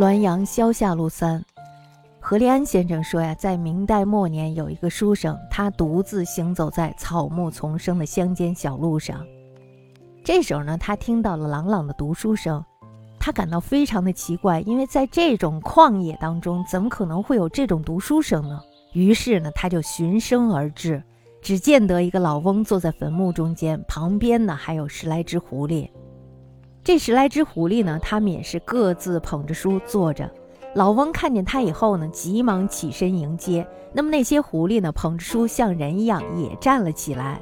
滦阳萧下路三，何立安先生说呀，在明代末年有一个书生，他独自行走在草木丛生的乡间小路上。这时候呢，他听到了朗朗的读书声，他感到非常的奇怪，因为在这种旷野当中，怎么可能会有这种读书声呢？于是呢，他就循声而至，只见得一个老翁坐在坟墓中间，旁边呢还有十来只狐狸。这十来只狐狸呢，他们也是各自捧着书坐着。老翁看见他以后呢，急忙起身迎接。那么那些狐狸呢，捧着书像人一样也站了起来。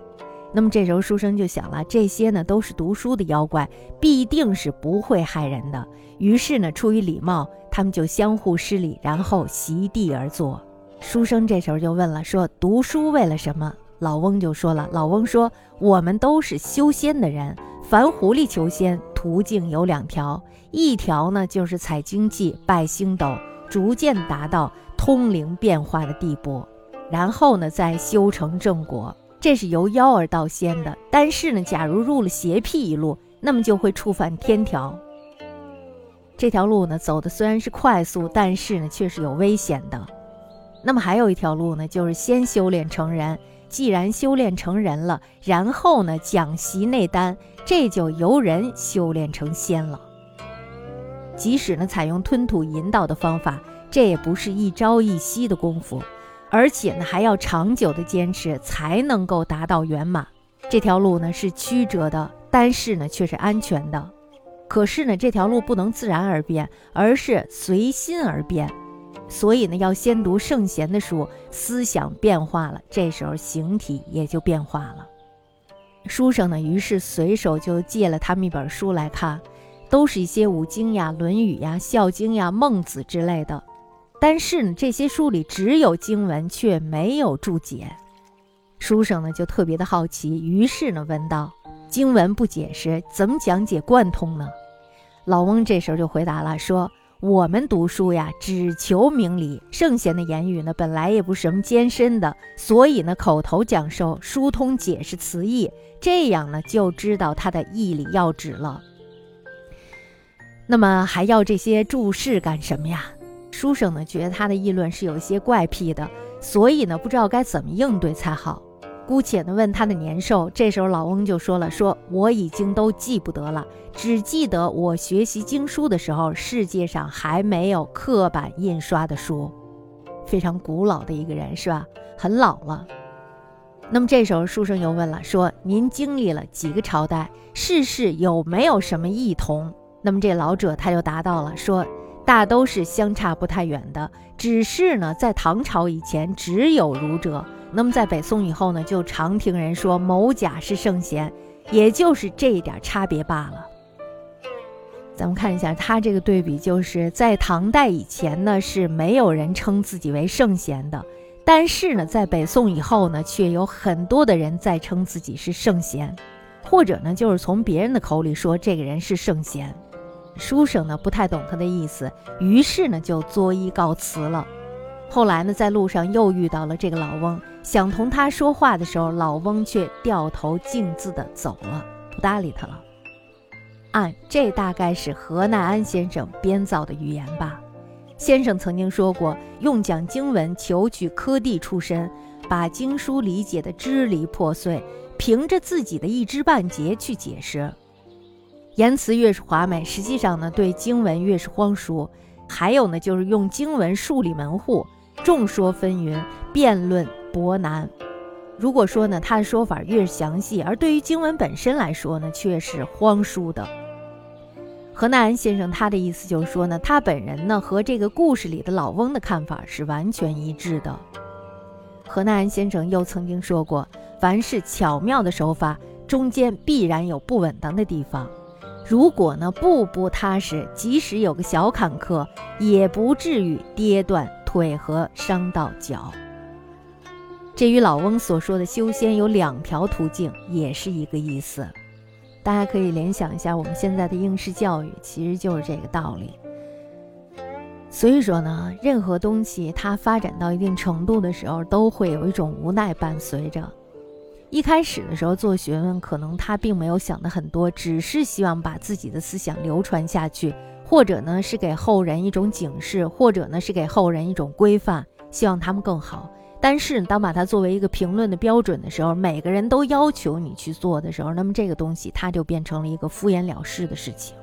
那么这时候书生就想了，这些呢都是读书的妖怪，必定是不会害人的。于是呢，出于礼貌，他们就相互施礼，然后席地而坐。书生这时候就问了，说读书为了什么？老翁就说了，老翁说我们都是修仙的人。凡狐狸求仙途径有两条，一条呢就是采精气、拜星斗，逐渐达到通灵变化的地步，然后呢再修成正果，这是由妖而到仙的。但是呢，假如入了邪僻一路，那么就会触犯天条。这条路呢走的虽然是快速，但是呢却是有危险的。那么还有一条路呢，就是先修炼成人。既然修炼成人了，然后呢讲习内丹，这就由人修炼成仙了。即使呢采用吞吐引导的方法，这也不是一朝一夕的功夫，而且呢还要长久的坚持才能够达到圆满。这条路呢是曲折的，但是呢却是安全的。可是呢这条路不能自然而变，而是随心而变。所以呢，要先读圣贤的书，思想变化了，这时候形体也就变化了。书生呢，于是随手就借了他们一本书来看，都是一些五经呀、论语呀、孝经呀、孟子之类的。但是呢，这些书里只有经文，却没有注解。书生呢就特别的好奇，于是呢问道：“经文不解释，怎么讲解贯通呢？”老翁这时候就回答了，说。我们读书呀，只求明理。圣贤的言语呢，本来也不是什么艰深的，所以呢，口头讲授、疏通解释词义，这样呢，就知道他的义理要旨了。那么还要这些注释干什么呀？书生呢，觉得他的议论是有一些怪癖的，所以呢，不知道该怎么应对才好。姑且呢问他的年寿，这时候老翁就说了：“说我已经都记不得了，只记得我学习经书的时候，世界上还没有刻板印刷的书，非常古老的一个人，是吧？很老了。那么这时候书生又问了：说您经历了几个朝代，世事有没有什么异同？那么这老者他就答到了：说大都是相差不太远的，只是呢，在唐朝以前只有儒者。”那么在北宋以后呢，就常听人说某甲是圣贤，也就是这一点差别罢了。咱们看一下他这个对比，就是在唐代以前呢是没有人称自己为圣贤的，但是呢在北宋以后呢，却有很多的人在称自己是圣贤，或者呢就是从别人的口里说这个人是圣贤。书生呢不太懂他的意思，于是呢就作揖告辞了。后来呢在路上又遇到了这个老翁。想同他说话的时候，老翁却掉头径自的走了，不搭理他了。按这大概是何奈安先生编造的语言吧。先生曾经说过，用讲经文求取科第出身，把经书理解的支离破碎，凭着自己的一知半解去解释，言辞越是华美，实际上呢对经文越是荒疏。还有呢就是用经文树立门户，众说纷纭，辩论。博难。如果说呢，他的说法越详细，而对于经文本身来说呢，却是荒疏的。何奈安先生他的意思就是说呢，他本人呢和这个故事里的老翁的看法是完全一致的。何奈安先生又曾经说过，凡是巧妙的手法，中间必然有不稳当的地方。如果呢步步踏实，即使有个小坎坷，也不至于跌断腿和伤到脚。这与老翁所说的修仙有两条途径，也是一个意思。大家可以联想一下，我们现在的应试教育其实就是这个道理。所以说呢，任何东西它发展到一定程度的时候，都会有一种无奈伴随着。一开始的时候做学问，可能他并没有想的很多，只是希望把自己的思想流传下去，或者呢是给后人一种警示，或者呢是给后人一种规范，希望他们更好。但是当把它作为一个评论的标准的时候，每个人都要求你去做的时候，那么这个东西它就变成了一个敷衍了事的事情。